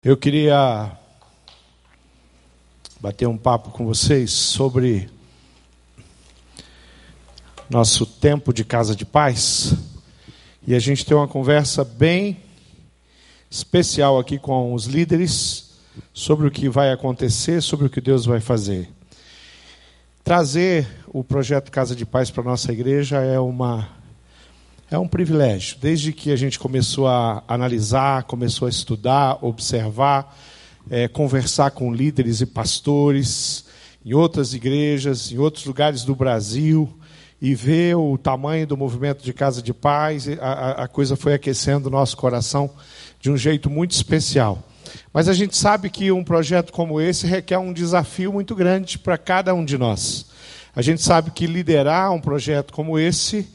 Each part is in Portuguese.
Eu queria bater um papo com vocês sobre nosso tempo de casa de paz e a gente tem uma conversa bem especial aqui com os líderes sobre o que vai acontecer, sobre o que Deus vai fazer. Trazer o projeto Casa de Paz para a nossa igreja é uma é um privilégio. Desde que a gente começou a analisar, começou a estudar, observar, é, conversar com líderes e pastores em outras igrejas, em outros lugares do Brasil, e ver o tamanho do movimento de Casa de Paz, a, a coisa foi aquecendo o nosso coração de um jeito muito especial. Mas a gente sabe que um projeto como esse requer um desafio muito grande para cada um de nós. A gente sabe que liderar um projeto como esse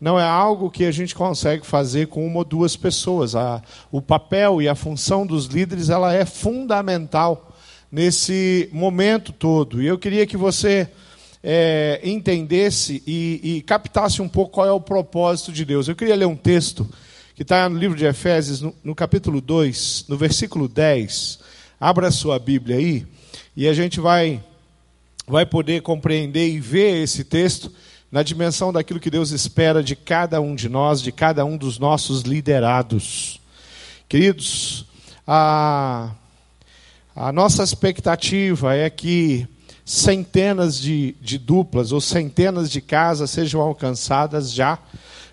não é algo que a gente consegue fazer com uma ou duas pessoas. A, o papel e a função dos líderes ela é fundamental nesse momento todo. E eu queria que você é, entendesse e, e, captasse um pouco qual é o propósito de Deus. Eu queria ler um texto que está no livro de Efésios, no, no capítulo 2, no versículo 10. Abra a sua Bíblia aí e a gente vai, vai poder compreender e ver esse texto na dimensão daquilo que Deus espera de cada um de nós, de cada um dos nossos liderados. Queridos, a, a nossa expectativa é que centenas de, de duplas ou centenas de casas sejam alcançadas já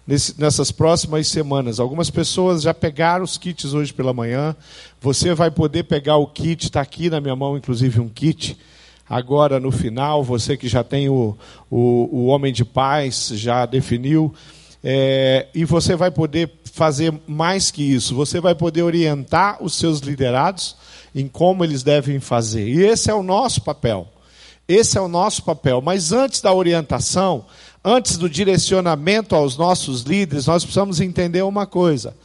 nesse, nessas próximas semanas. Algumas pessoas já pegaram os kits hoje pela manhã. Você vai poder pegar o kit, está aqui na minha mão, inclusive, um kit agora no final, você que já tem o, o, o Homem de Paz, já definiu, é, e você vai poder fazer mais que isso, você vai poder orientar os seus liderados em como eles devem fazer. E esse é o nosso papel. Esse é o nosso papel. Mas antes da orientação, antes do direcionamento aos nossos líderes, nós precisamos entender uma coisa.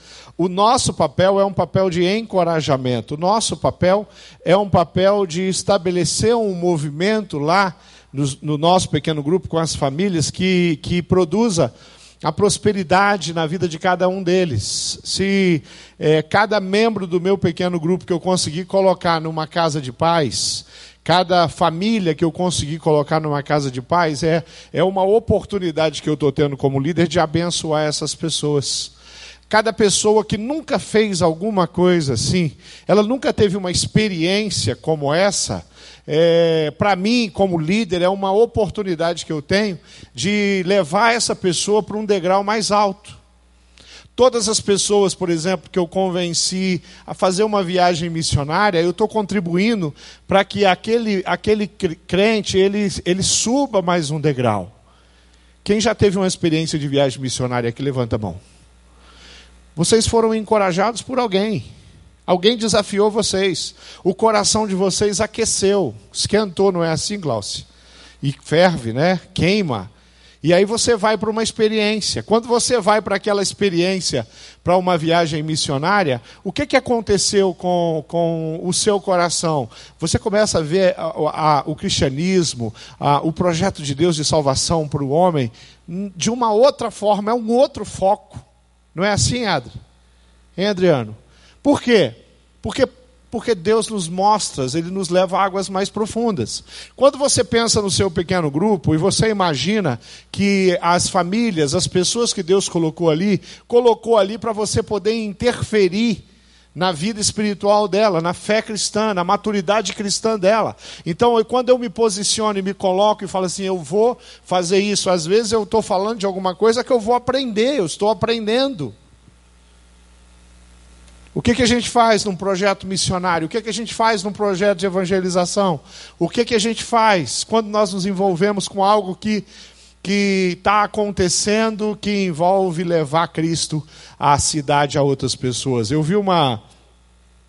O nosso papel é um papel de encorajamento. O nosso papel é um papel de estabelecer um movimento lá no, no nosso pequeno grupo com as famílias que, que produza a prosperidade na vida de cada um deles. Se é, cada membro do meu pequeno grupo que eu conseguir colocar numa casa de paz, cada família que eu conseguir colocar numa casa de paz, é, é uma oportunidade que eu estou tendo como líder de abençoar essas pessoas. Cada pessoa que nunca fez alguma coisa assim, ela nunca teve uma experiência como essa, é, para mim, como líder, é uma oportunidade que eu tenho de levar essa pessoa para um degrau mais alto. Todas as pessoas, por exemplo, que eu convenci a fazer uma viagem missionária, eu estou contribuindo para que aquele, aquele crente ele, ele suba mais um degrau. Quem já teve uma experiência de viagem missionária aqui, levanta a mão. Vocês foram encorajados por alguém. Alguém desafiou vocês. O coração de vocês aqueceu, esquentou, não é assim, Glaucio? E ferve, né? Queima. E aí você vai para uma experiência. Quando você vai para aquela experiência, para uma viagem missionária, o que, que aconteceu com, com o seu coração? Você começa a ver a, a, o cristianismo, a, o projeto de Deus de salvação para o homem de uma outra forma, é um outro foco. Não é assim, Adri? Hein, Adriano? Por quê? Porque, porque Deus nos mostra, Ele nos leva a águas mais profundas. Quando você pensa no seu pequeno grupo e você imagina que as famílias, as pessoas que Deus colocou ali, colocou ali para você poder interferir na vida espiritual dela, na fé cristã, na maturidade cristã dela. Então, quando eu me posiciono e me coloco e falo assim, eu vou fazer isso, às vezes eu estou falando de alguma coisa que eu vou aprender, eu estou aprendendo. O que, que a gente faz num projeto missionário? O que, que a gente faz num projeto de evangelização? O que, que a gente faz quando nós nos envolvemos com algo que que está acontecendo que envolve levar Cristo à cidade a outras pessoas. Eu vi uma.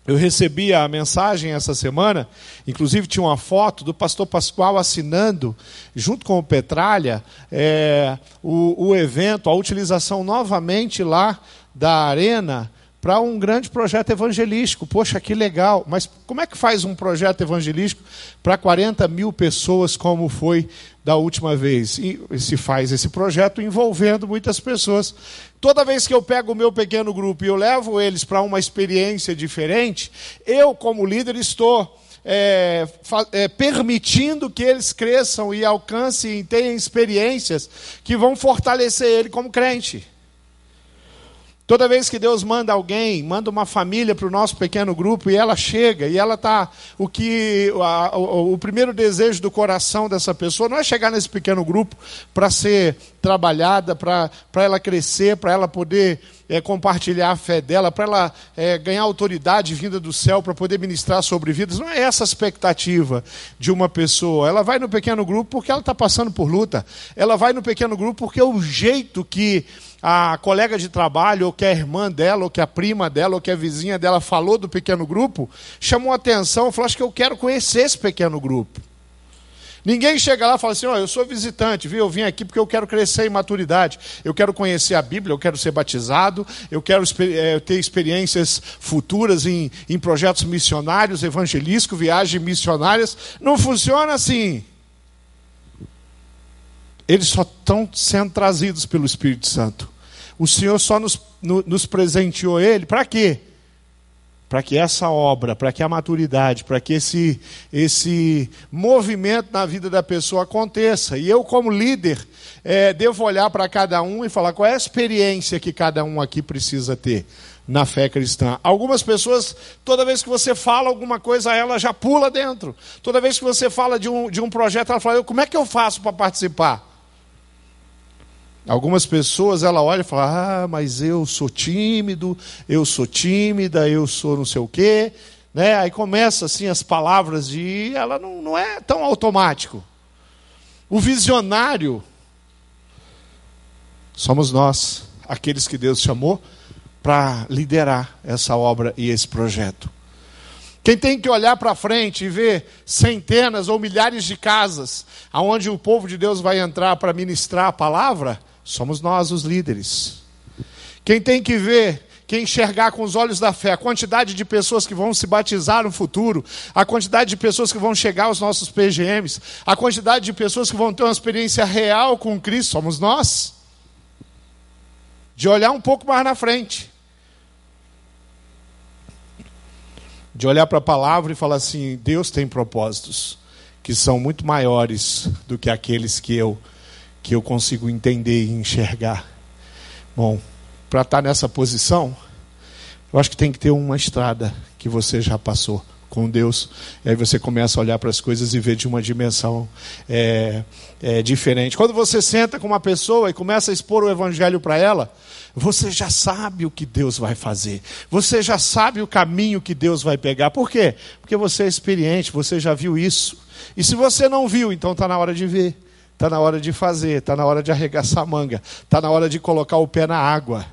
Eu recebi a mensagem essa semana, inclusive tinha uma foto do pastor Pascoal assinando, junto com o Petralha, é, o, o evento, a utilização novamente lá da arena para um grande projeto evangelístico. Poxa, que legal. Mas como é que faz um projeto evangelístico para 40 mil pessoas, como foi da última vez? E se faz esse projeto envolvendo muitas pessoas. Toda vez que eu pego o meu pequeno grupo e eu levo eles para uma experiência diferente, eu, como líder, estou. É, é, permitindo que eles cresçam e alcancem e tenham experiências que vão fortalecer ele como crente. Toda vez que Deus manda alguém, manda uma família para o nosso pequeno grupo e ela chega e ela está. O que a, o, o, primeiro desejo do coração dessa pessoa não é chegar nesse pequeno grupo para ser trabalhada, para ela crescer, para ela poder é, compartilhar a fé dela, para ela é, ganhar autoridade vinda do céu, para poder ministrar sobre vidas. Não é essa a expectativa de uma pessoa. Ela vai no pequeno grupo porque ela está passando por luta. Ela vai no pequeno grupo porque é o jeito que a colega de trabalho, ou que a irmã dela, ou que a prima dela, ou que a vizinha dela falou do pequeno grupo, chamou atenção, falou: Acho que eu quero conhecer esse pequeno grupo. Ninguém chega lá e fala assim: Ó, oh, eu sou visitante, viu? Eu vim aqui porque eu quero crescer em maturidade. Eu quero conhecer a Bíblia, eu quero ser batizado, eu quero é, ter experiências futuras em, em projetos missionários, evangelísticos, viagens missionárias. Não funciona assim. Eles só estão sendo trazidos pelo Espírito Santo. O Senhor só nos, no, nos presenteou ele para quê? Para que essa obra, para que a maturidade, para que esse, esse movimento na vida da pessoa aconteça. E eu, como líder, é, devo olhar para cada um e falar qual é a experiência que cada um aqui precisa ter na fé cristã. Algumas pessoas, toda vez que você fala alguma coisa, ela já pula dentro. Toda vez que você fala de um, de um projeto, ela fala: como é que eu faço para participar? Algumas pessoas ela olha e fala: "Ah, mas eu sou tímido, eu sou tímida, eu sou não sei o quê", né? Aí começa assim as palavras de ela não, não é tão automático. O visionário somos nós, aqueles que Deus chamou para liderar essa obra e esse projeto. Quem tem que olhar para frente e ver centenas ou milhares de casas aonde o povo de Deus vai entrar para ministrar a palavra, Somos nós os líderes. Quem tem que ver, quem enxergar com os olhos da fé a quantidade de pessoas que vão se batizar no futuro, a quantidade de pessoas que vão chegar aos nossos PGMs, a quantidade de pessoas que vão ter uma experiência real com Cristo, somos nós. De olhar um pouco mais na frente. De olhar para a palavra e falar assim: Deus tem propósitos que são muito maiores do que aqueles que eu que eu consigo entender e enxergar. Bom, para estar tá nessa posição, eu acho que tem que ter uma estrada que você já passou com Deus. E aí você começa a olhar para as coisas e ver de uma dimensão é, é, diferente. Quando você senta com uma pessoa e começa a expor o evangelho para ela, você já sabe o que Deus vai fazer. Você já sabe o caminho que Deus vai pegar. Por quê? Porque você é experiente, você já viu isso. E se você não viu, então está na hora de ver. Está na hora de fazer, está na hora de arregaçar a manga, está na hora de colocar o pé na água.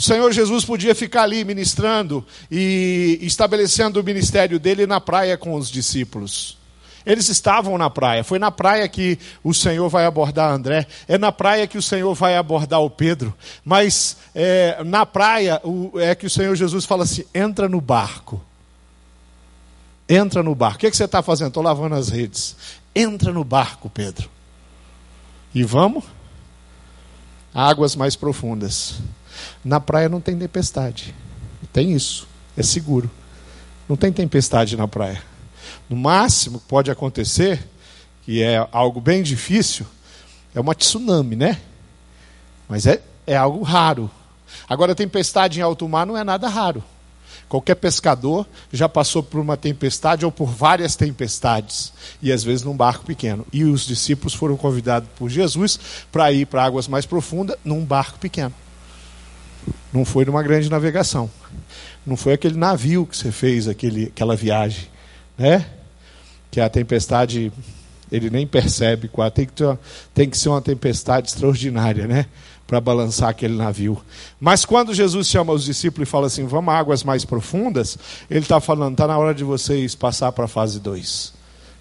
O Senhor Jesus podia ficar ali ministrando e estabelecendo o ministério dele na praia com os discípulos. Eles estavam na praia. Foi na praia que o Senhor vai abordar André. É na praia que o Senhor vai abordar o Pedro. Mas é, na praia o, é que o Senhor Jesus fala assim: entra no barco. Entra no barco. O que, é que você está fazendo? Estou lavando as redes. Entra no barco, Pedro. E vamos águas mais profundas. Na praia não tem tempestade. Tem isso. É seguro. Não tem tempestade na praia. No máximo pode acontecer, que é algo bem difícil, é uma tsunami, né? Mas é, é algo raro. Agora, tempestade em alto mar não é nada raro. Qualquer pescador já passou por uma tempestade ou por várias tempestades, e às vezes num barco pequeno. E os discípulos foram convidados por Jesus para ir para águas mais profundas num barco pequeno. Não foi numa grande navegação. Não foi aquele navio que você fez aquele, aquela viagem, né? Que a tempestade ele nem percebe tem que ser uma tempestade extraordinária, né? Para balançar aquele navio. Mas quando Jesus chama os discípulos e fala assim: vamos a águas mais profundas, ele está falando: está na hora de vocês passar para a fase 2.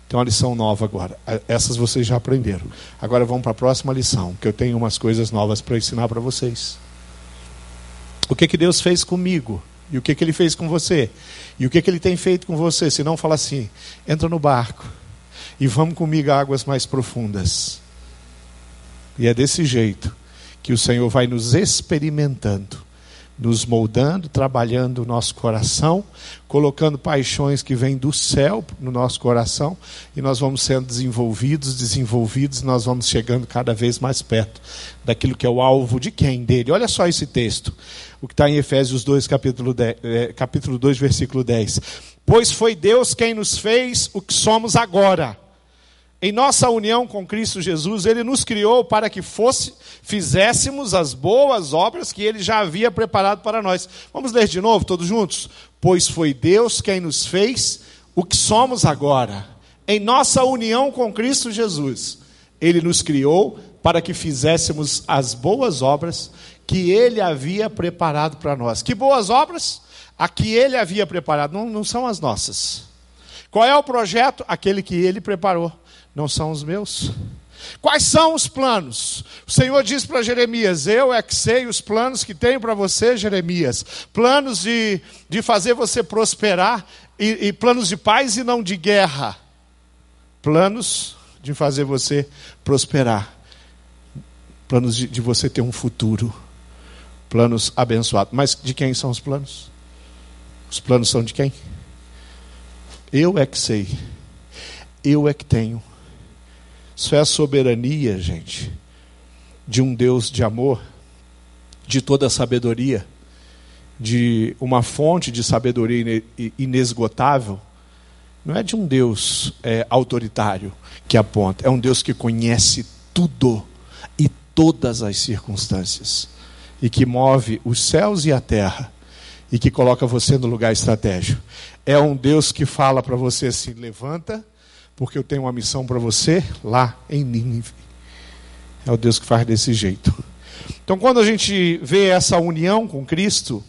Tem uma lição nova agora. Essas vocês já aprenderam. Agora vamos para a próxima lição, que eu tenho umas coisas novas para ensinar para vocês. o que, que Deus fez comigo e o que, que Ele fez com você e o que, que Ele tem feito com você. Se não, fala assim: entra no barco e vamos comigo a águas mais profundas. E é desse jeito que o Senhor vai nos experimentando nos moldando, trabalhando o nosso coração, colocando paixões que vêm do céu no nosso coração, e nós vamos sendo desenvolvidos, desenvolvidos, nós vamos chegando cada vez mais perto daquilo que é o alvo de quem? Dele. Olha só esse texto, o que está em Efésios 2, capítulo, 10, é, capítulo 2, versículo 10. Pois foi Deus quem nos fez o que somos agora em nossa união com Cristo Jesus, Ele nos criou para que fosse, fizéssemos as boas obras que Ele já havia preparado para nós. Vamos ler de novo, todos juntos? Pois foi Deus quem nos fez o que somos agora. Em nossa união com Cristo Jesus, Ele nos criou para que fizéssemos as boas obras que Ele havia preparado para nós. Que boas obras? A que Ele havia preparado, não, não são as nossas. Qual é o projeto? Aquele que Ele preparou não são os meus. Quais são os planos? O Senhor diz para Jeremias: Eu é que sei os planos que tenho para você, Jeremias. Planos de, de fazer você prosperar, e, e planos de paz e não de guerra. Planos de fazer você prosperar. Planos de, de você ter um futuro. Planos abençoados. Mas de quem são os planos? Os planos são de quem? Eu é que sei. Eu é que tenho isso é a soberania, gente, de um Deus de amor, de toda sabedoria, de uma fonte de sabedoria inesgotável. Não é de um Deus é, autoritário que aponta, é um Deus que conhece tudo e todas as circunstâncias, e que move os céus e a terra, e que coloca você no lugar estratégico. É um Deus que fala para você assim: levanta porque eu tenho uma missão para você lá em Nínive. É o Deus que faz desse jeito. Então, quando a gente vê essa união com Cristo,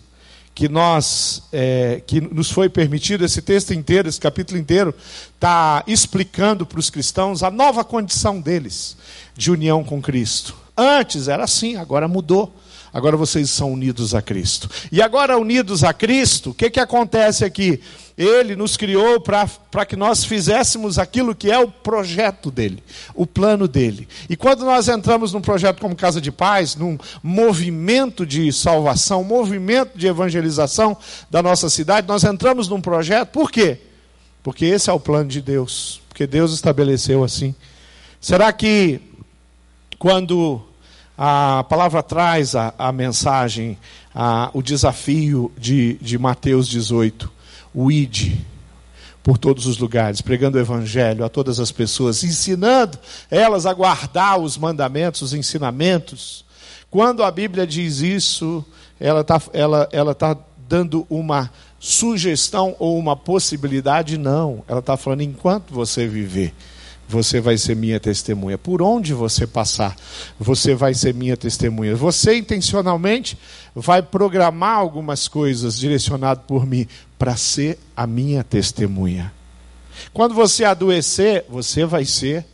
que nós, é, que nos foi permitido, esse texto inteiro, esse capítulo inteiro, está explicando para os cristãos a nova condição deles de união com Cristo. Antes era assim, agora mudou. Agora vocês são unidos a Cristo. E agora, unidos a Cristo, o que, que acontece aqui? Ele nos criou para que nós fizéssemos aquilo que é o projeto dele, o plano dele. E quando nós entramos num projeto como Casa de Paz, num movimento de salvação, movimento de evangelização da nossa cidade, nós entramos num projeto, por quê? Porque esse é o plano de Deus, porque Deus estabeleceu assim. Será que quando a palavra traz a, a mensagem, a, o desafio de, de Mateus 18, o ID por todos os lugares, pregando o evangelho a todas as pessoas, ensinando elas a guardar os mandamentos, os ensinamentos. Quando a Bíblia diz isso, ela está ela, ela tá dando uma sugestão ou uma possibilidade? Não. Ela está falando enquanto você viver você vai ser minha testemunha. Por onde você passar, você vai ser minha testemunha. Você intencionalmente vai programar algumas coisas direcionado por mim para ser a minha testemunha. Quando você adoecer, você vai ser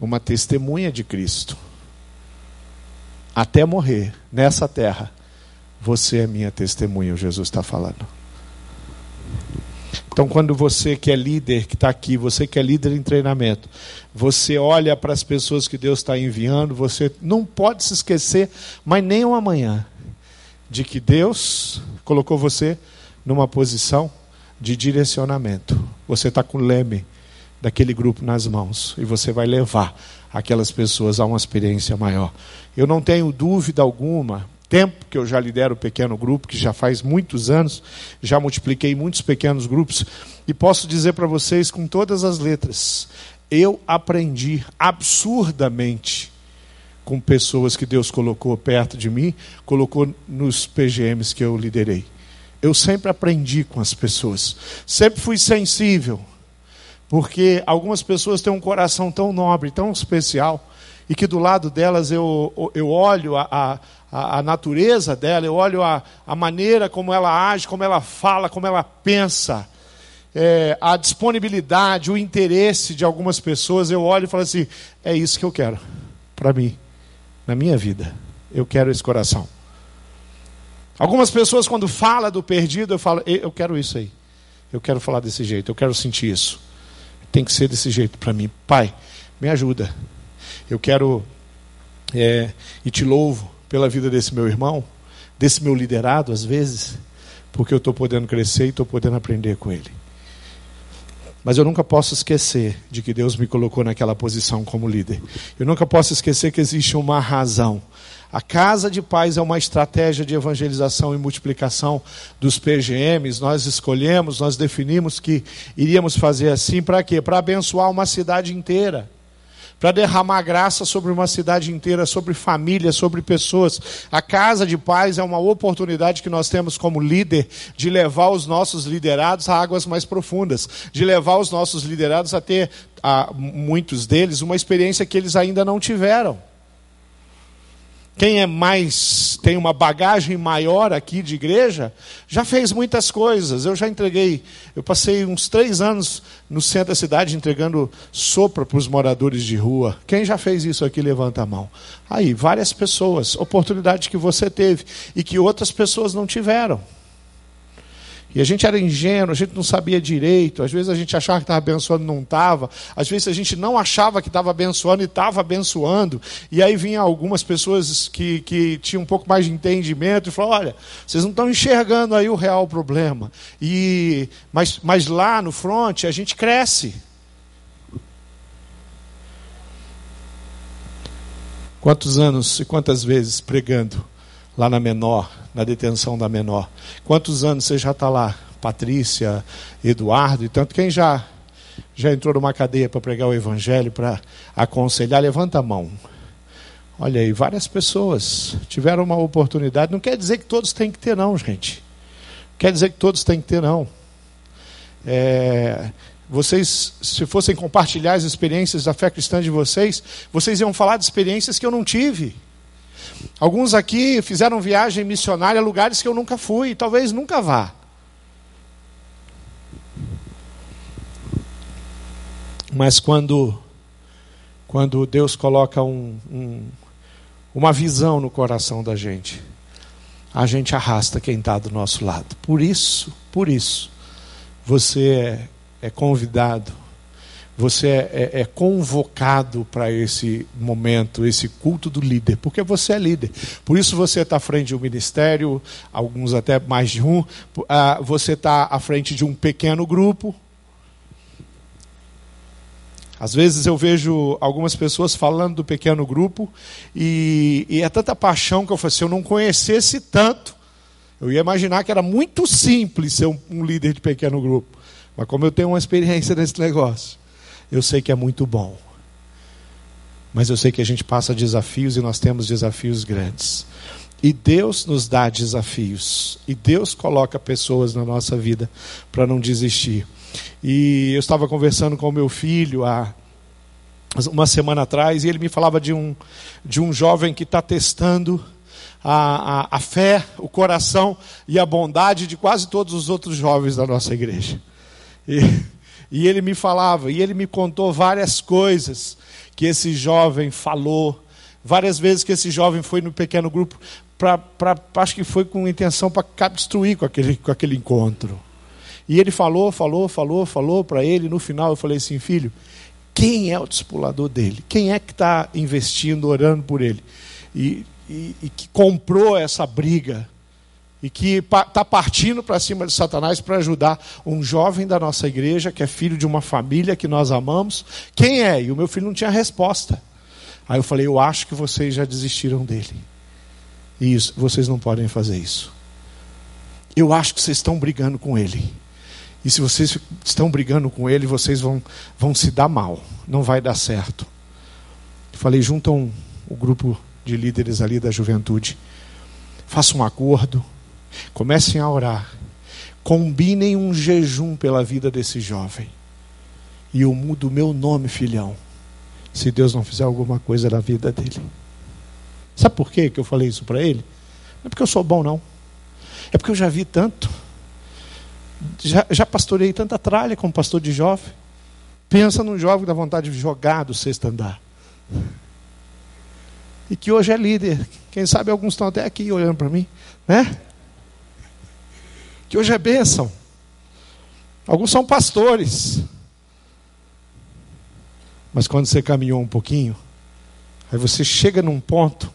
uma testemunha de Cristo. Até morrer nessa terra, você é minha testemunha, Jesus está falando. Então, quando você que é líder, que está aqui, você que é líder em treinamento, você olha para as pessoas que Deus está enviando, você não pode se esquecer, mas nem um amanhã, de que Deus colocou você numa posição de direcionamento. Você está com o leme daquele grupo nas mãos e você vai levar aquelas pessoas a uma experiência maior. Eu não tenho dúvida alguma tempo que eu já lidero o pequeno grupo, que já faz muitos anos, já multipliquei muitos pequenos grupos, e posso dizer para vocês com todas as letras: eu aprendi absurdamente com pessoas que Deus colocou perto de mim, colocou nos PGMs que eu liderei. Eu sempre aprendi com as pessoas, sempre fui sensível, porque algumas pessoas têm um coração tão nobre, tão especial, e que do lado delas eu, eu olho a, a, a natureza dela, eu olho a, a maneira como ela age, como ela fala, como ela pensa, é, a disponibilidade, o interesse de algumas pessoas, eu olho e falo assim: é isso que eu quero para mim, na minha vida. Eu quero esse coração. Algumas pessoas, quando falam do perdido, eu falo, eu quero isso aí. Eu quero falar desse jeito, eu quero sentir isso. Tem que ser desse jeito para mim. Pai, me ajuda. Eu quero é, e te louvo pela vida desse meu irmão, desse meu liderado, às vezes, porque eu estou podendo crescer e estou podendo aprender com ele. Mas eu nunca posso esquecer de que Deus me colocou naquela posição como líder. Eu nunca posso esquecer que existe uma razão. A casa de paz é uma estratégia de evangelização e multiplicação dos PGMs. Nós escolhemos, nós definimos que iríamos fazer assim para quê? Para abençoar uma cidade inteira para derramar graça sobre uma cidade inteira, sobre famílias, sobre pessoas. A casa de paz é uma oportunidade que nós temos como líder de levar os nossos liderados a águas mais profundas, de levar os nossos liderados a ter, a, muitos deles, uma experiência que eles ainda não tiveram. Quem é mais, tem uma bagagem maior aqui de igreja, já fez muitas coisas. Eu já entreguei, eu passei uns três anos no centro da cidade entregando sopa para os moradores de rua. Quem já fez isso aqui, levanta a mão. Aí, várias pessoas, oportunidade que você teve e que outras pessoas não tiveram. E a gente era ingênuo, a gente não sabia direito, às vezes a gente achava que estava abençoando e não estava, às vezes a gente não achava que estava abençoando e estava abençoando, e aí vinha algumas pessoas que, que tinham um pouco mais de entendimento e falaram, olha, vocês não estão enxergando aí o real problema. E, mas, mas lá no front a gente cresce. Quantos anos e quantas vezes pregando lá na menor, na detenção da menor. Quantos anos você já está lá? Patrícia, Eduardo e tanto. Quem já, já entrou numa cadeia para pregar o evangelho, para aconselhar? Levanta a mão. Olha aí, várias pessoas tiveram uma oportunidade. Não quer dizer que todos têm que ter, não, gente. Quer dizer que todos têm que ter, não. É, vocês, se fossem compartilhar as experiências da fé cristã de vocês, vocês iam falar de experiências que eu não tive. Alguns aqui fizeram viagem missionária a lugares que eu nunca fui, talvez nunca vá. Mas quando, quando Deus coloca um, um, uma visão no coração da gente, a gente arrasta quem está do nosso lado. Por isso, por isso, você é, é convidado você é, é, é convocado para esse momento, esse culto do líder, porque você é líder. Por isso você está à frente de um ministério, alguns até mais de um, ah, você está à frente de um pequeno grupo. Às vezes eu vejo algumas pessoas falando do pequeno grupo e, e é tanta paixão que eu falo, se eu não conhecesse tanto, eu ia imaginar que era muito simples ser um, um líder de pequeno grupo. Mas como eu tenho uma experiência nesse negócio, eu sei que é muito bom. Mas eu sei que a gente passa desafios e nós temos desafios grandes. E Deus nos dá desafios. E Deus coloca pessoas na nossa vida para não desistir. E eu estava conversando com o meu filho há uma semana atrás e ele me falava de um, de um jovem que está testando a, a, a fé, o coração e a bondade de quase todos os outros jovens da nossa igreja. E e ele me falava, e ele me contou várias coisas que esse jovem falou, várias vezes que esse jovem foi no pequeno grupo, pra, pra, acho que foi com intenção para destruir com aquele, com aquele encontro. E ele falou, falou, falou, falou para ele, no final eu falei assim, filho, quem é o discipulador dele? Quem é que está investindo, orando por ele? E, e, e que comprou essa briga e que está partindo para cima de Satanás para ajudar um jovem da nossa igreja, que é filho de uma família que nós amamos. Quem é? E o meu filho não tinha resposta. Aí eu falei: Eu acho que vocês já desistiram dele. E isso, vocês não podem fazer isso. Eu acho que vocês estão brigando com ele. E se vocês estão brigando com ele, vocês vão, vão se dar mal. Não vai dar certo. Falei: juntam o grupo de líderes ali da juventude. Faça um acordo Comecem a orar. Combinem um jejum pela vida desse jovem. E eu mudo o meu nome, filhão, se Deus não fizer alguma coisa na vida dele. Sabe por quê que eu falei isso para ele? Não é porque eu sou bom, não. É porque eu já vi tanto. Já, já pastorei tanta tralha como pastor de jovem. Pensa num jovem dá vontade de jogar do sexto andar. E que hoje é líder. Quem sabe alguns estão até aqui olhando para mim, né? Que hoje é bênção. Alguns são pastores. Mas quando você caminhou um pouquinho, aí você chega num ponto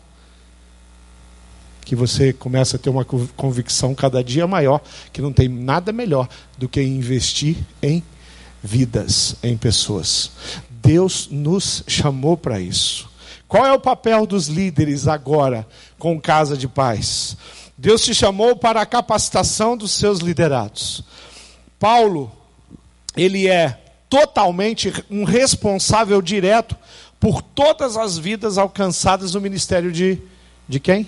que você começa a ter uma convicção cada dia maior que não tem nada melhor do que investir em vidas, em pessoas. Deus nos chamou para isso. Qual é o papel dos líderes agora com Casa de Paz? Deus te chamou para a capacitação dos seus liderados. Paulo, ele é totalmente um responsável direto por todas as vidas alcançadas no ministério de, de quem?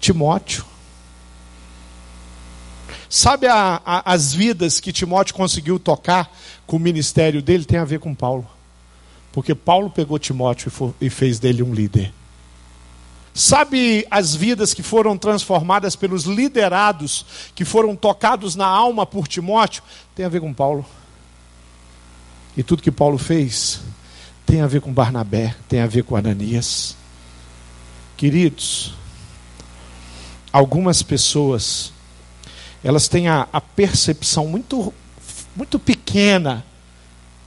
Timóteo. Sabe a, a, as vidas que Timóteo conseguiu tocar com o ministério dele? Tem a ver com Paulo. Porque Paulo pegou Timóteo e, for, e fez dele um líder. Sabe as vidas que foram transformadas pelos liderados, que foram tocados na alma por Timóteo? Tem a ver com Paulo. E tudo que Paulo fez tem a ver com Barnabé, tem a ver com Ananias. Queridos, algumas pessoas elas têm a, a, percepção muito, muito pequena,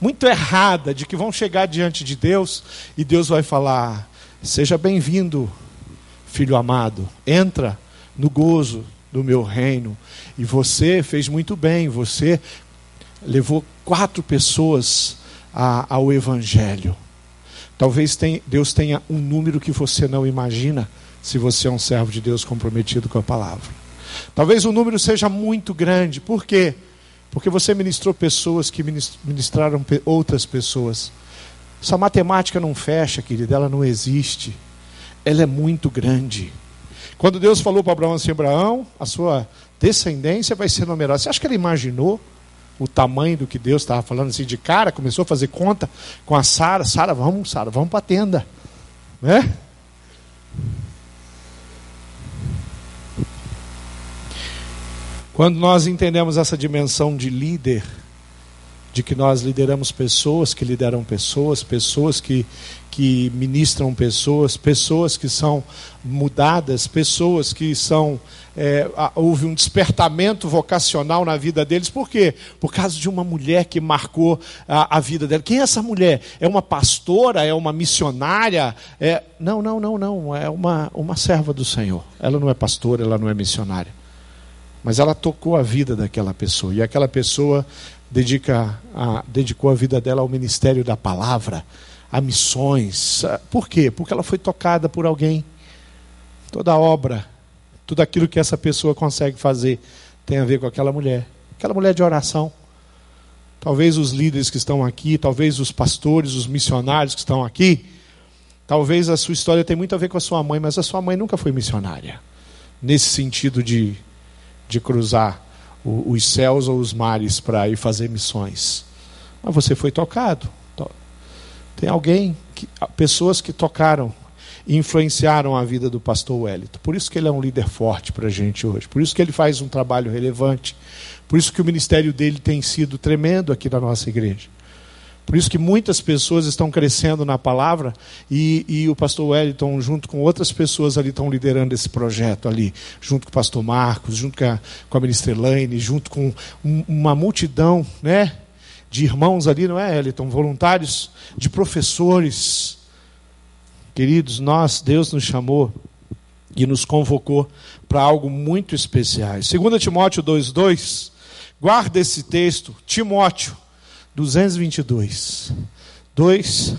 muito errada de que vão chegar diante de Deus e Deus vai falar: seja bem-vindo, filho amado, entra no gozo do meu reino. E você fez muito bem, você levou quatro pessoas a, ao Evangelho. Talvez Deus tenha um número que você não imagina se você é um servo de Deus comprometido com a palavra. Talvez o número seja muito grande. Por quê? Porque você ministrou pessoas que ministraram outras pessoas. Essa matemática não fecha, querida, ela não existe. Ela é muito grande. Quando Deus falou para Abraão assim: Abraão, a sua descendência vai ser numerosa. Você acha que ele imaginou o tamanho do que Deus estava falando assim de cara? Começou a fazer conta com a Sara: Sara, vamos, Sara, vamos para a tenda. Né? Quando nós entendemos essa dimensão de líder, de que nós lideramos pessoas que lideram pessoas, pessoas que, que ministram pessoas, pessoas que são mudadas, pessoas que são. É, houve um despertamento vocacional na vida deles, por quê? Por causa de uma mulher que marcou a, a vida dela. Quem é essa mulher? É uma pastora? É uma missionária? É... Não, não, não, não. É uma, uma serva do Senhor. Ela não é pastora, ela não é missionária mas ela tocou a vida daquela pessoa. E aquela pessoa dedica a, dedicou a vida dela ao ministério da palavra, a missões. Por quê? Porque ela foi tocada por alguém. Toda obra, tudo aquilo que essa pessoa consegue fazer tem a ver com aquela mulher. Aquela mulher de oração. Talvez os líderes que estão aqui, talvez os pastores, os missionários que estão aqui, talvez a sua história tenha muito a ver com a sua mãe, mas a sua mãe nunca foi missionária. Nesse sentido de de cruzar os céus ou os mares para ir fazer missões. Mas você foi tocado. Tem alguém, que, pessoas que tocaram e influenciaram a vida do pastor Wellington. Por isso que ele é um líder forte para a gente hoje. Por isso que ele faz um trabalho relevante. Por isso que o ministério dele tem sido tremendo aqui na nossa igreja. Por isso que muitas pessoas estão crescendo na palavra e, e, o pastor Wellington, junto com outras pessoas ali, estão liderando esse projeto ali, junto com o pastor Marcos, junto com a, com a ministra Elaine, junto com um, uma multidão né, de irmãos ali, não é, Wellington? Voluntários, de professores. Queridos, nós, Deus nos chamou e nos convocou para algo muito especial. 2 Timóteo 2,2, guarda esse texto, Timóteo 222. 2,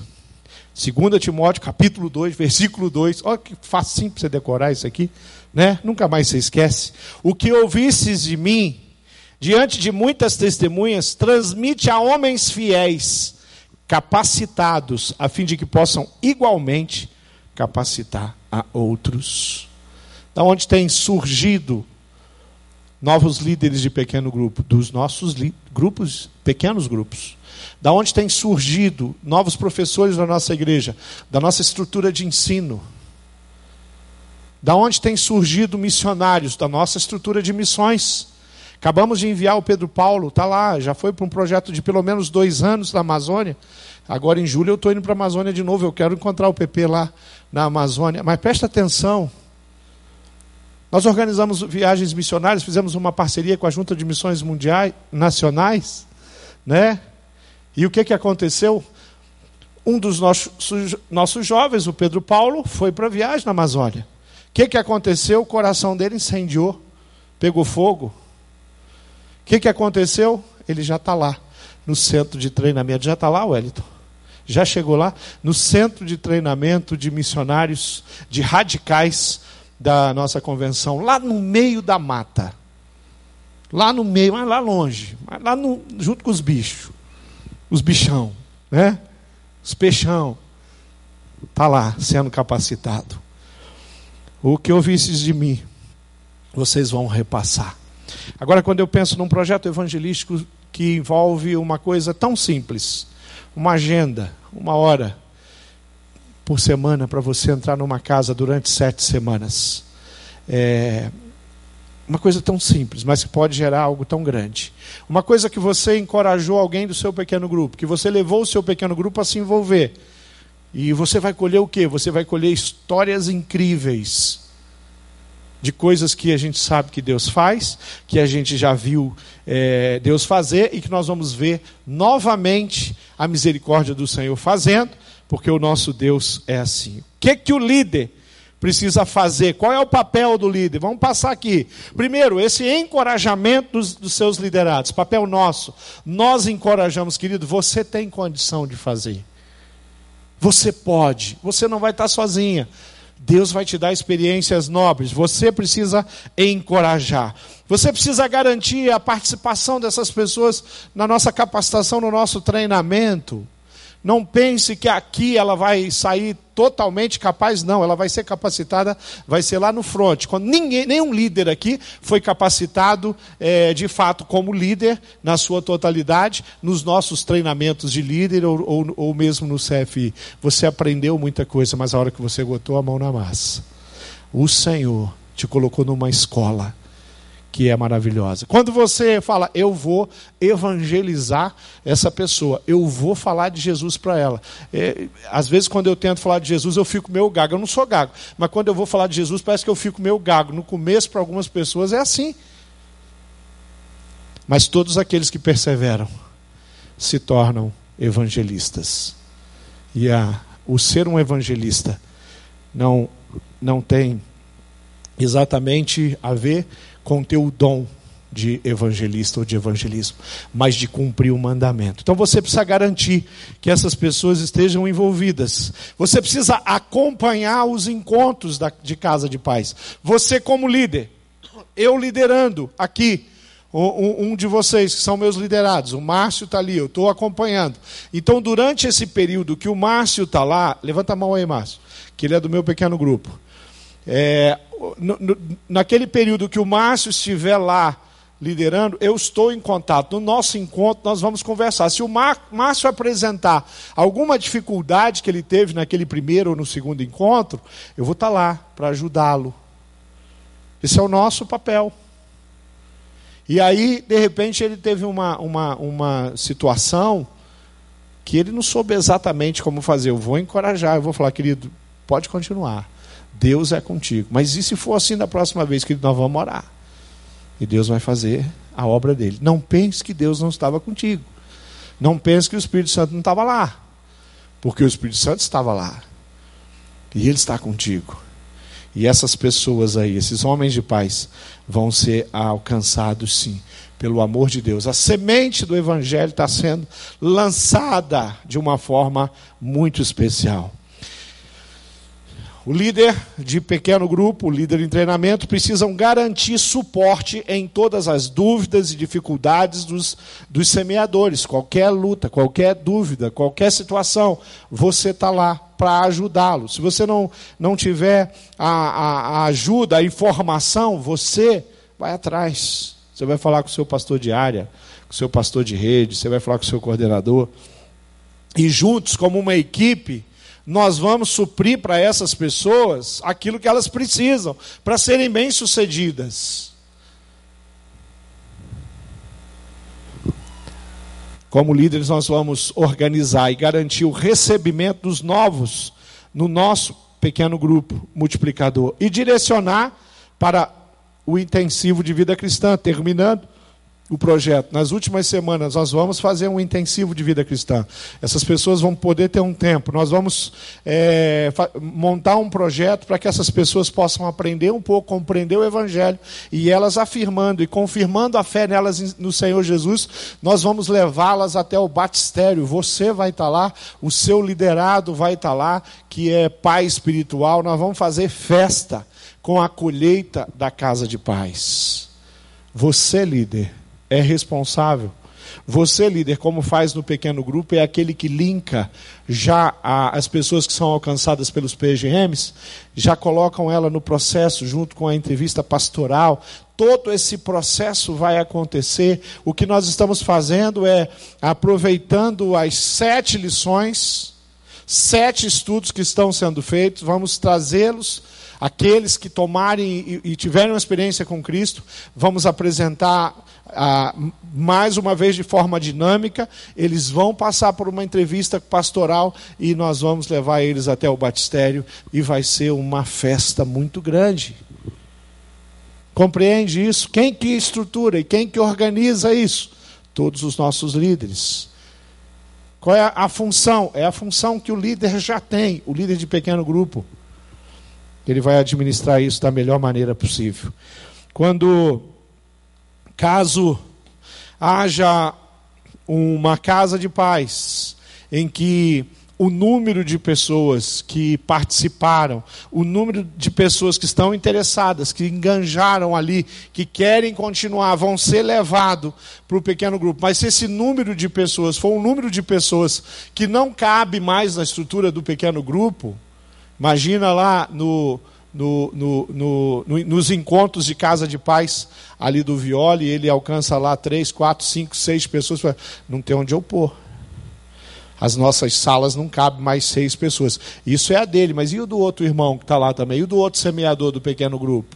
2 Timóteo, capítulo 2, versículo 2. Olha que facinho para você decorar isso aqui, né? Nunca mais você esquece. O que ouvistes de mim, diante de muitas testemunhas, transmite a homens fiéis, capacitados, a fim de que possam igualmente capacitar a outros. Da onde tem surgido novos líderes de pequeno grupo, dos nossos grupos, pequenos grupos. Da onde tem surgido novos professores da nossa igreja, da nossa estrutura de ensino. Da onde tem surgido missionários da nossa estrutura de missões. Acabamos de enviar o Pedro Paulo, está lá, já foi para um projeto de pelo menos dois anos na Amazônia. Agora em julho eu estou indo para a Amazônia de novo, eu quero encontrar o PP lá na Amazônia. Mas presta atenção, Nós organizamos viagens missionárias, fizemos uma parceria com a Junta de Missões Mundiais Nacionais, né? E o que, que aconteceu? Um dos nossos, nossos jovens, o Pedro Paulo, foi para a viagem na Amazônia. O que, que aconteceu? O coração dele incendiou, pegou fogo. O que, que aconteceu? Ele já está lá, no centro de treinamento. Já está lá, Wellington? Já chegou lá? No centro de treinamento de missionários, de radicais da nossa convenção, lá no meio da mata. Lá no meio, mas lá longe, mas lá no, junto com os bichos, os bichão, né? Os peixão. Está lá, sendo capacitado. O que ouvistes de mim, vocês vão repassar. Agora, quando eu penso num projeto evangelístico que envolve uma coisa tão simples, uma agenda, uma hora, por semana para você entrar numa casa durante sete semanas. É uma coisa tão simples, mas que pode gerar algo tão grande. Uma coisa que você encorajou alguém do seu pequeno grupo, que você levou o seu pequeno grupo a se envolver. E você vai colher o quê? Você vai colher histórias incríveis de coisas que a gente sabe que Deus faz, que a gente já viu é, Deus fazer e que nós vamos ver novamente a misericórdia do Senhor fazendo porque o nosso Deus é assim. O que, que o líder precisa fazer? Qual é o papel do líder? Vamos passar aqui. Primeiro, esse encorajamento dos, dos seus liderados, papel nosso. Nós encorajamos, querido, você tem condição de fazer. Você pode, você não vai estar sozinha. Deus vai te dar experiências nobres. Você precisa encorajar. Você precisa garantir a participação dessas pessoas na nossa capacitação, no nosso treinamento. Não pense que aqui ela vai sair totalmente capaz, não. Ela vai ser capacitada, vai ser lá no front. Quando ninguém, nenhum líder aqui foi capacitado é, de fato como líder na sua totalidade, nos nossos treinamentos de líder ou, ou, ou mesmo no CFI. Você aprendeu muita coisa, mas a hora que você botou a mão na massa, o Senhor te colocou numa escola que é maravilhosa. Quando você fala, eu vou evangelizar essa pessoa, eu vou falar de Jesus para ela. É, às vezes, quando eu tento falar de Jesus, eu fico meio gago. Eu não sou gago, mas quando eu vou falar de Jesus, parece que eu fico meio gago. No começo, para algumas pessoas, é assim. Mas todos aqueles que perseveram se tornam evangelistas. E a, o ser um evangelista não, não tem exatamente a ver com teu dom de evangelista ou de evangelismo, mas de cumprir o mandamento. Então você precisa garantir que essas pessoas estejam envolvidas. Você precisa acompanhar os encontros da, de casa de paz. Você como líder, eu liderando aqui, um, um de vocês que são meus liderados, o Márcio está ali, eu estou acompanhando. Então durante esse período que o Márcio está lá, levanta a mão aí, Márcio, que ele é do meu pequeno grupo. É, no, no, naquele período que o Márcio estiver lá liderando, eu estou em contato. No nosso encontro, nós vamos conversar. Se o Márcio apresentar alguma dificuldade que ele teve naquele primeiro ou no segundo encontro, eu vou estar lá para ajudá-lo. Esse é o nosso papel. E aí, de repente, ele teve uma, uma, uma situação que ele não soube exatamente como fazer. Eu vou encorajar, eu vou falar, querido, pode continuar. Deus é contigo. Mas e se for assim da próxima vez que nós vamos orar? E Deus vai fazer a obra dele. Não pense que Deus não estava contigo. Não pense que o Espírito Santo não estava lá. Porque o Espírito Santo estava lá. E ele está contigo. E essas pessoas aí, esses homens de paz, vão ser alcançados sim, pelo amor de Deus. A semente do Evangelho está sendo lançada de uma forma muito especial. O líder de pequeno grupo, o líder em treinamento, precisam garantir suporte em todas as dúvidas e dificuldades dos, dos semeadores. Qualquer luta, qualquer dúvida, qualquer situação, você está lá para ajudá-lo. Se você não, não tiver a, a, a ajuda, a informação, você vai atrás. Você vai falar com o seu pastor de área, com o seu pastor de rede, você vai falar com o seu coordenador. E juntos, como uma equipe, nós vamos suprir para essas pessoas aquilo que elas precisam para serem bem-sucedidas. Como líderes, nós vamos organizar e garantir o recebimento dos novos no nosso pequeno grupo multiplicador e direcionar para o intensivo de vida cristã, terminando o projeto. Nas últimas semanas, nós vamos fazer um intensivo de vida cristã. Essas pessoas vão poder ter um tempo. Nós vamos é, montar um projeto para que essas pessoas possam aprender um pouco, compreender o Evangelho e elas afirmando e confirmando a fé nelas no Senhor Jesus, nós vamos levá-las até o batistério. Você vai estar lá, o seu liderado vai estar lá, que é pai espiritual. Nós vamos fazer festa com a colheita da casa de paz. Você, líder, é responsável. Você, líder, como faz no pequeno grupo, é aquele que linka já a, as pessoas que são alcançadas pelos PGMs, já colocam ela no processo junto com a entrevista pastoral. Todo esse processo vai acontecer. O que nós estamos fazendo é aproveitando as sete lições, sete estudos que estão sendo feitos, vamos trazê-los aqueles que tomarem e, tiverem uma experiência com Cristo, vamos apresentar ah, mais uma vez de forma dinâmica, eles vão passar por uma entrevista pastoral e nós vamos levar eles até o batistério e vai ser uma festa muito grande. Compreende isso? Quem que estrutura e quem que organiza isso? Todos os nossos líderes. Qual é a função? É a função que o líder já tem, o líder de pequeno grupo. Ele vai administrar isso da melhor maneira possível. Quando Caso haja uma casa de paz em que o número de pessoas que participaram, o número de pessoas que estão interessadas, que enganjaram ali, que querem continuar, vão ser levados para o pequeno grupo. Mas se esse número de pessoas for um número de pessoas que não cabe mais na estrutura do pequeno grupo, imagina lá no, no, no, no, nos encontros de casa de paz ali do Viole, ele alcança lá três, quatro, cinco, seis pessoas. Não tem onde eu pôr. As nossas salas não cabem mais seis pessoas. Isso é a dele, mas e o do outro irmão que está lá também? E o do outro semeador do pequeno grupo?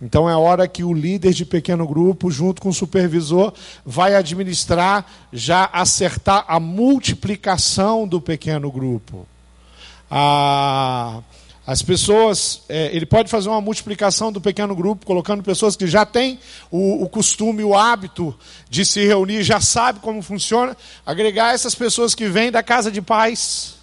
Então é hora que o líder de pequeno grupo, junto com o supervisor, vai administrar, já acertar a multiplicação do pequeno grupo. A as pessoas, é, ele pode fazer uma multiplicação do pequeno grupo, colocando pessoas que já têm o, o, costume, o hábito de se reunir, já sabe como funciona, agregar essas pessoas que vêm da casa de paz,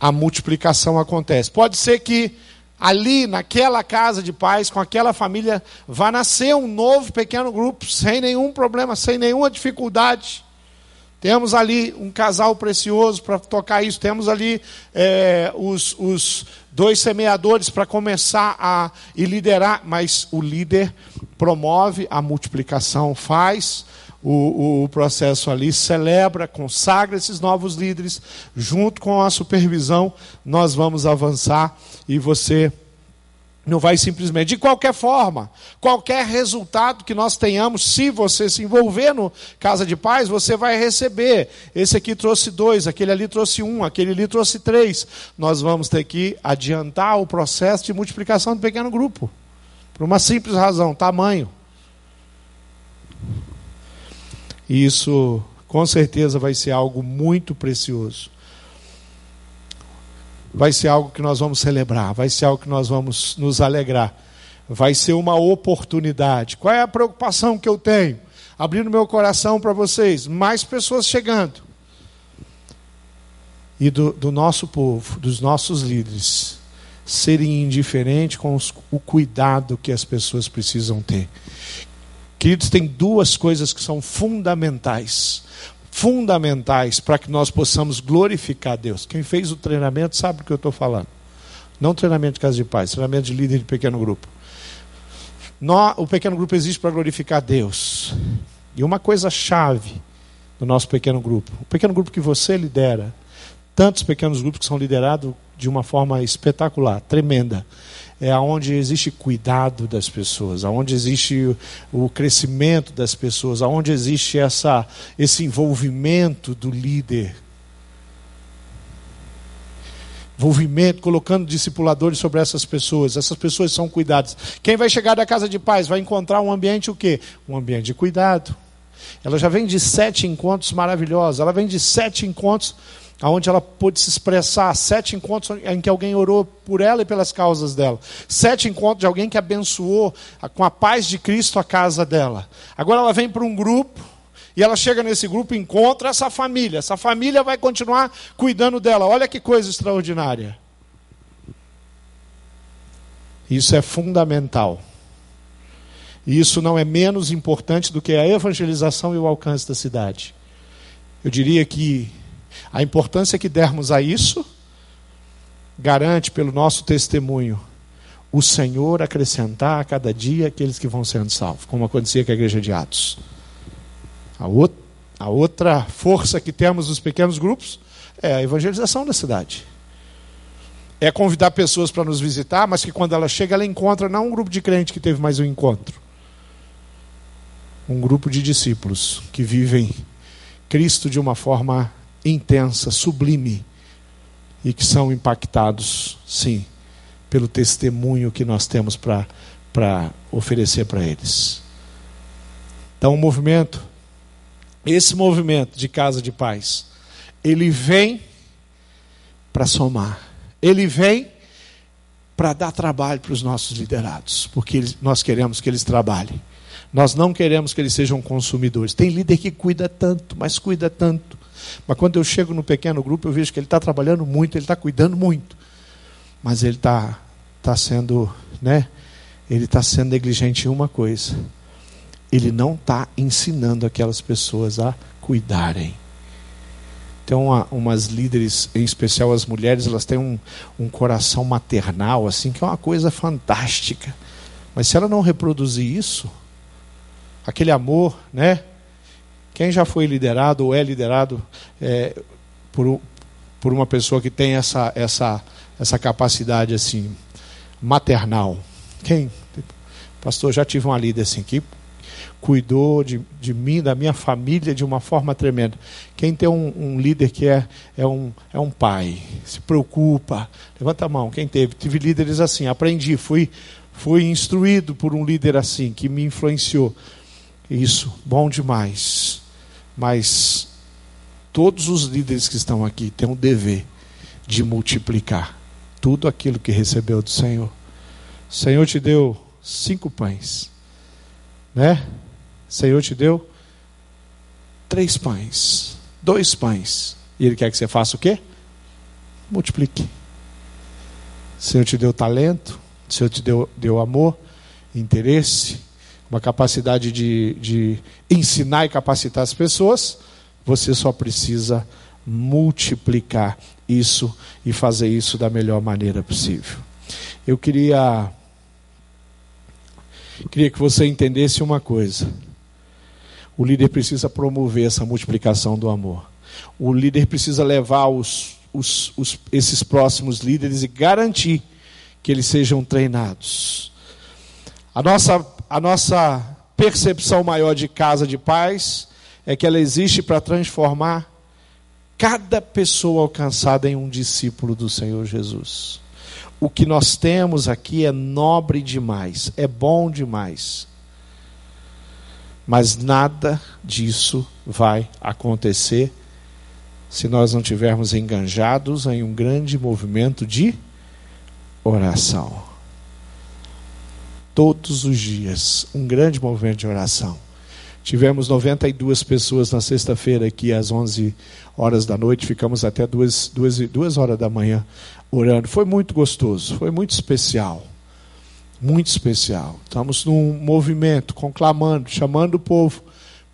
a multiplicação acontece. Pode ser que ali, naquela casa de paz, com aquela família, vá nascer um novo pequeno grupo, sem nenhum problema, sem nenhuma dificuldade. Temos ali um casal precioso para tocar isso. Temos ali é, os, os, dois semeadores para começar a e liderar. Mas o líder promove a multiplicação, faz o, o processo ali, celebra, consagra esses novos líderes. Junto com a supervisão, nós vamos avançar e você não vai simplesmente, de qualquer forma, qualquer resultado que nós tenhamos, se você se envolver no Casa de Paz, você vai receber. Esse aqui trouxe dois, aquele ali trouxe um, aquele ali trouxe três. Nós vamos ter que adiantar o processo de multiplicação do pequeno grupo. Por uma simples razão, tamanho. E isso, com certeza, vai ser algo muito precioso vai ser algo que nós vamos celebrar, vai ser algo que nós vamos nos alegrar, vai ser uma oportunidade. Qual é a preocupação que eu tenho? Abrindo meu coração para vocês, mais pessoas chegando. E do, do, nosso povo, dos nossos líderes, serem indiferentes com os, o cuidado que as pessoas precisam ter. Queridos, tem duas coisas que são fundamentais fundamentais para que nós possamos glorificar Deus. Quem fez o treinamento sabe do que eu estou falando. Não treinamento de casa de paz, treinamento de líder de pequeno grupo. O pequeno grupo existe para glorificar Deus. E uma coisa chave do nosso pequeno grupo, o pequeno grupo que você lidera, tantos pequenos grupos que são liderados de uma forma espetacular, tremenda é onde existe cuidado das pessoas, aonde existe o crescimento das pessoas, aonde existe essa, esse envolvimento do líder. Envolvimento, colocando discipuladores sobre essas pessoas. Essas pessoas são cuidadas. Quem vai chegar da casa de paz vai encontrar um ambiente o quê? Um ambiente de cuidado. Ela já vem de sete encontros maravilhosos. Ela vem de sete encontros onde ela pôde se expressar, sete encontros em que alguém orou por ela e pelas causas dela, sete encontros de alguém que abençoou com a paz de Cristo a casa dela. Agora ela vem para um grupo e ela chega nesse grupo e encontra essa família. Essa família vai continuar cuidando dela. Olha que coisa extraordinária. Isso é fundamental. E isso não é menos importante do que a evangelização e o alcance da cidade. Eu diria que a importância que dermos a isso garante pelo nosso testemunho o Senhor acrescentar a cada dia aqueles que vão sendo salvos, como acontecia com a igreja de Atos. A, a outra força que temos nos pequenos grupos é a evangelização da cidade. É convidar pessoas para nos visitar, mas que quando ela chega, ela encontra não um grupo de crente que teve mais um encontro, um grupo de discípulos que vivem Cristo de uma forma intensa, sublime, e que são impactados, sim, pelo testemunho que nós temos para oferecer para eles. Então, o movimento, esse movimento de casa de paz, ele vem para somar, ele vem para dar trabalho para os nossos liderados, porque nós queremos que eles trabalhem. Nós não queremos que eles sejam consumidores. Tem líder que cuida tanto, mas cuida tanto. Mas quando eu chego no pequeno grupo, eu vejo que ele está trabalhando muito, ele está cuidando muito. Mas ele está tá sendo, né? Ele está sendo negligente em uma coisa. Ele não está ensinando aquelas pessoas a cuidarem. Tem uma, umas líderes, em especial as mulheres, elas têm um, um coração maternal, assim, que é uma coisa fantástica. Mas se ela não reproduzir isso, aquele amor, né? Quem já foi liderado ou é liderado é, por, por uma pessoa que tem essa, essa, essa capacidade assim maternal? Quem? Pastor, já tive uma líder assim que cuidou de, de mim, da minha família de uma forma tremenda. Quem tem um, um, líder que é, é, um, é um pai, se preocupa, levanta a mão. Quem teve? Tive líderes assim, aprendi, fui, fui instruído por um líder assim, que me influenciou. Isso, bom demais. Mas todos os líderes que estão aqui têm o dever de multiplicar tudo aquilo que recebeu do Senhor. O Senhor te deu cinco pães, né? O Senhor te deu três pães, dois pães. E Ele quer que você faça o quê? Multiplique. O Senhor te deu talento, o Senhor te deu, deu amor, interesse, uma capacidade de, de ensinar e capacitar as pessoas, você só precisa multiplicar isso e fazer isso da melhor maneira possível. Eu queria queria que você entendesse uma coisa. O líder precisa promover essa multiplicação do amor. O líder precisa levar os, os, os, esses próximos líderes e garantir que eles sejam treinados. A nossa a nossa percepção maior de casa de paz é que ela existe para transformar cada pessoa alcançada em um discípulo do Senhor Jesus. O que nós temos aqui é nobre demais, é bom demais. Mas nada disso vai acontecer se nós não tivermos enganjados em um grande movimento de oração todos os dias, um grande movimento de oração. Tivemos 92 pessoas na sexta-feira aqui às 11 horas da noite, ficamos até duas, duas, duas horas da manhã orando. Foi muito gostoso, foi muito especial. Muito especial. Estamos num movimento, conclamando, chamando o povo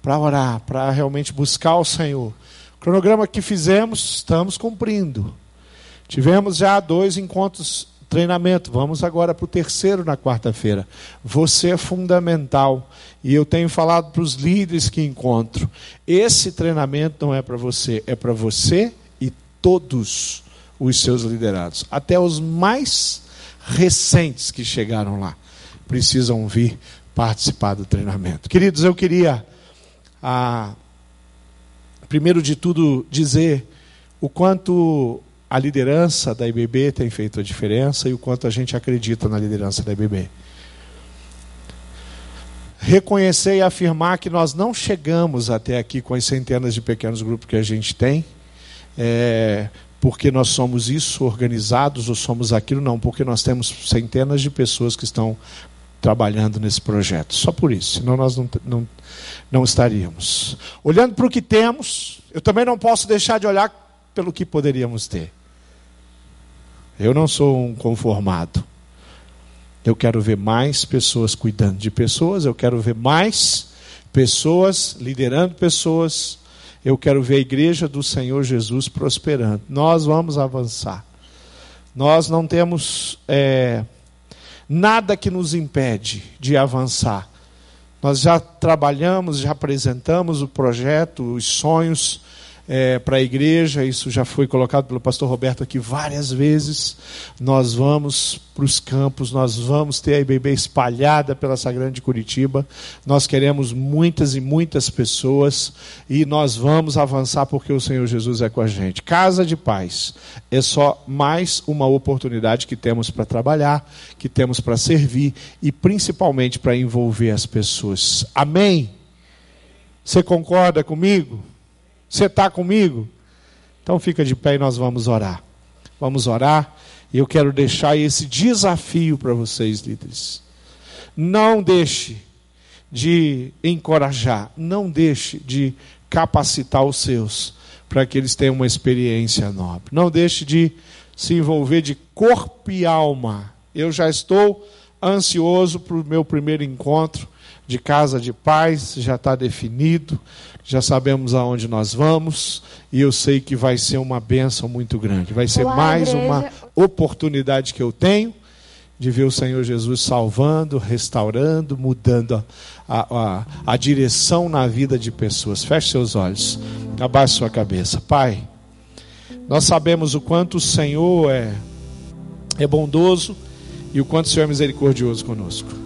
para orar, para realmente buscar o Senhor. O cronograma que fizemos, estamos cumprindo. Tivemos já dois encontros treinamento. Vamos agora para o terceiro na quarta-feira. Você é fundamental. E eu tenho falado para os líderes que encontro: esse treinamento não é para você, é para você e todos os seus liderados, até os mais recentes que chegaram lá, precisam vir participar do treinamento. Queridos, eu queria, ah, primeiro de tudo, dizer o quanto a liderança da IBB tem feito a diferença e o quanto a gente acredita na liderança da IBB. Reconhecer e afirmar que nós não chegamos até aqui com as centenas de pequenos grupos que a gente tem, é, porque nós somos isso, organizados, ou somos aquilo, não, porque nós temos centenas de pessoas que estão trabalhando nesse projeto. Só por isso, senão nós não, não, não estaríamos. Olhando para o que temos, eu também não posso deixar de olhar pelo que poderíamos ter. Eu não sou um conformado. Eu quero ver mais pessoas cuidando de pessoas, eu quero ver mais pessoas liderando pessoas. Eu quero ver a igreja do Senhor Jesus prosperando. Nós vamos avançar. Nós não temos é, nada que nos impede de avançar. Nós já trabalhamos, já apresentamos o projeto, os sonhos é, para a igreja, isso já foi colocado pelo pastor Roberto aqui várias vezes. Nós vamos para os campos, nós vamos ter a IBB espalhada pela Sagrada de Curitiba. Nós queremos muitas e muitas pessoas e nós vamos avançar porque o Senhor Jesus é com a gente. Casa de Paz é só mais uma oportunidade que temos para trabalhar, que temos para servir e principalmente para envolver as pessoas. Amém? Você concorda comigo? Você está comigo? Então fica de pé e nós vamos orar. Vamos orar. E eu quero deixar esse desafio para vocês, líderes. Não deixe de encorajar, não deixe de capacitar os seus para que eles tenham uma experiência nobre. Não deixe de se envolver de corpo e alma. Eu já estou ansioso para o meu primeiro encontro de casa de paz, já está definido já sabemos aonde nós vamos e eu sei que vai ser uma bênção muito grande. Vai ser Olá, mais igreja. uma oportunidade que eu tenho de ver o Senhor Jesus salvando, restaurando, mudando a, a, a direção na vida de pessoas. Feche seus olhos, abaixe sua cabeça. Pai, nós sabemos o quanto o Senhor é, é bondoso e o quanto o Senhor é misericordioso conosco.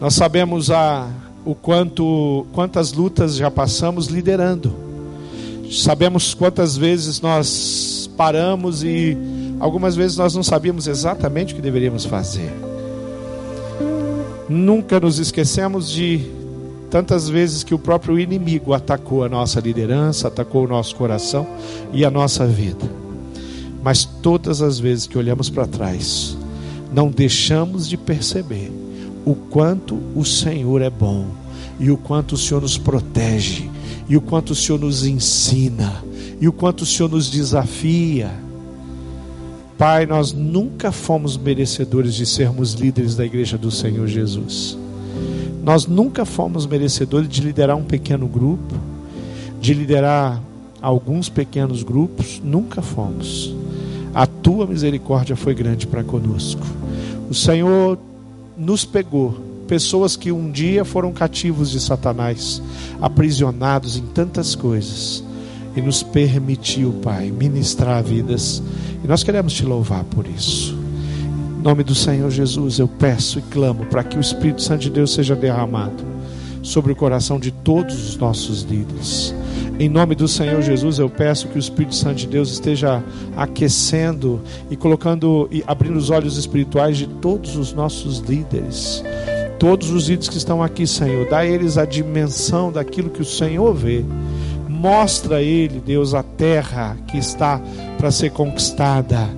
Nós sabemos a o quanto quantas lutas já passamos liderando. Sabemos quantas vezes nós paramos e algumas vezes nós não sabíamos exatamente o que deveríamos fazer. Nunca nos esquecemos de tantas vezes que o próprio inimigo atacou a nossa liderança, atacou o nosso coração e a nossa vida. Mas todas as vezes que olhamos para trás, não deixamos de perceber o quanto o Senhor é bom e o quanto o Senhor nos protege e o quanto o Senhor nos ensina e o quanto o Senhor nos desafia. Pai, nós nunca fomos merecedores de sermos líderes da igreja do Senhor Jesus. Nós nunca fomos merecedores de liderar um pequeno grupo, de liderar alguns pequenos grupos, nunca fomos. A tua misericórdia foi grande para conosco. O Senhor nos pegou, pessoas que um dia foram cativos de Satanás, aprisionados em tantas coisas, e nos permitiu, Pai, ministrar vidas, e nós queremos te louvar por isso. Em nome do Senhor Jesus, eu peço e clamo para que o Espírito Santo de Deus seja derramado sobre o coração de todos os nossos líderes. Em nome do Senhor Jesus, eu peço que o Espírito Santo de Deus esteja aquecendo e colocando e abrindo os olhos espirituais de todos os nossos líderes. Todos os líderes que estão aqui, Senhor, dá a eles a dimensão daquilo que o Senhor vê. Mostra a ele, Deus, a terra que está para ser conquistada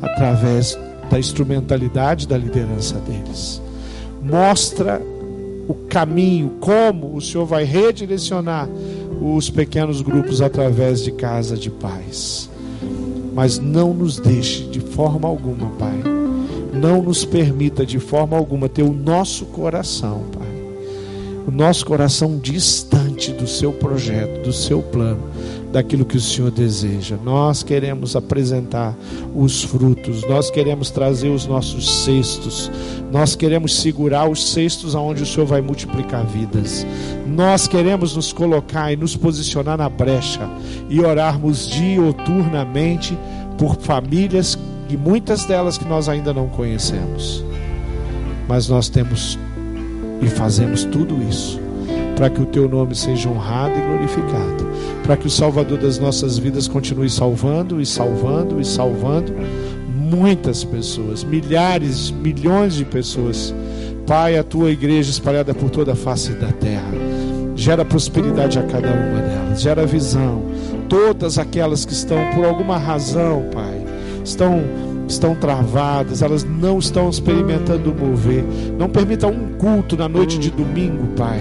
através da instrumentalidade da liderança deles. Mostra o caminho, como o Senhor vai redirecionar os pequenos grupos através de casa de paz. Mas não nos deixe de forma alguma, Pai. Não nos permita de forma alguma ter o nosso coração, Pai. O nosso coração distante do seu projeto, do seu plano, daquilo que o Senhor deseja. Nós queremos apresentar os frutos, nós queremos trazer os nossos cestos, nós queremos segurar os cestos aonde o Senhor vai multiplicar vidas. Nós queremos nos colocar e nos posicionar na brecha e orarmos dioturnamente por famílias e muitas delas que nós ainda não conhecemos. Mas nós temos e fazemos tudo isso para que o teu nome seja honrado e glorificado, para que o Salvador das nossas vidas continue salvando e salvando e salvando muitas pessoas, milhares, milhões de pessoas. Pai, a tua igreja espalhada por toda a face da terra Gera prosperidade a cada uma delas, gera visão. Todas aquelas que estão, por alguma razão, Pai, estão estão travadas, elas não estão experimentando mover. Não permita um culto na noite de domingo, Pai.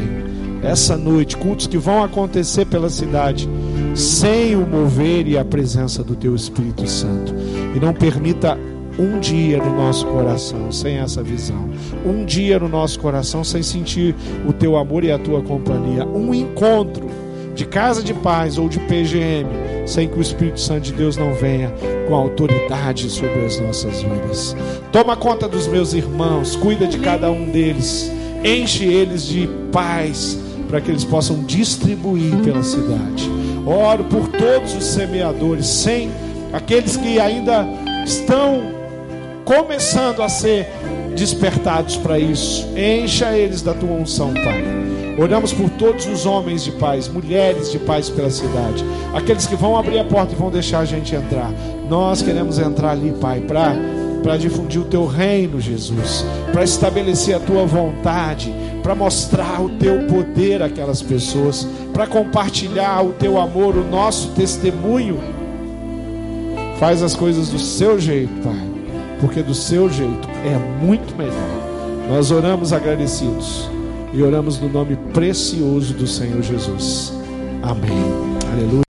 Essa noite, cultos que vão acontecer pela cidade, sem o mover e a presença do Teu Espírito Santo. E não permita um dia no nosso coração sem essa visão, um dia no nosso coração sem sentir o Teu amor e a Tua companhia, um encontro de casa de paz ou de PGM, sem que o Espírito Santo de Deus não venha com autoridade sobre as nossas vidas. Toma conta dos meus irmãos, cuida de cada um deles, enche eles de paz para que eles possam distribuir pela cidade. Oro por todos os semeadores, sem aqueles que ainda estão começando a ser despertados para isso. Encha eles da tua unção, Pai. Oramos por todos os homens de paz, mulheres de paz pela cidade, aqueles que vão abrir a porta e vão deixar a gente entrar. Nós queremos entrar ali, Pai, para para difundir o teu reino, Jesus, para estabelecer a tua vontade, para mostrar o teu poder àquelas pessoas, para compartilhar o teu amor, o nosso testemunho. Faz as coisas do seu jeito, Pai, porque do seu jeito é muito melhor. Nós oramos agradecidos e oramos no nome precioso do Senhor Jesus. Amém. Aleluia.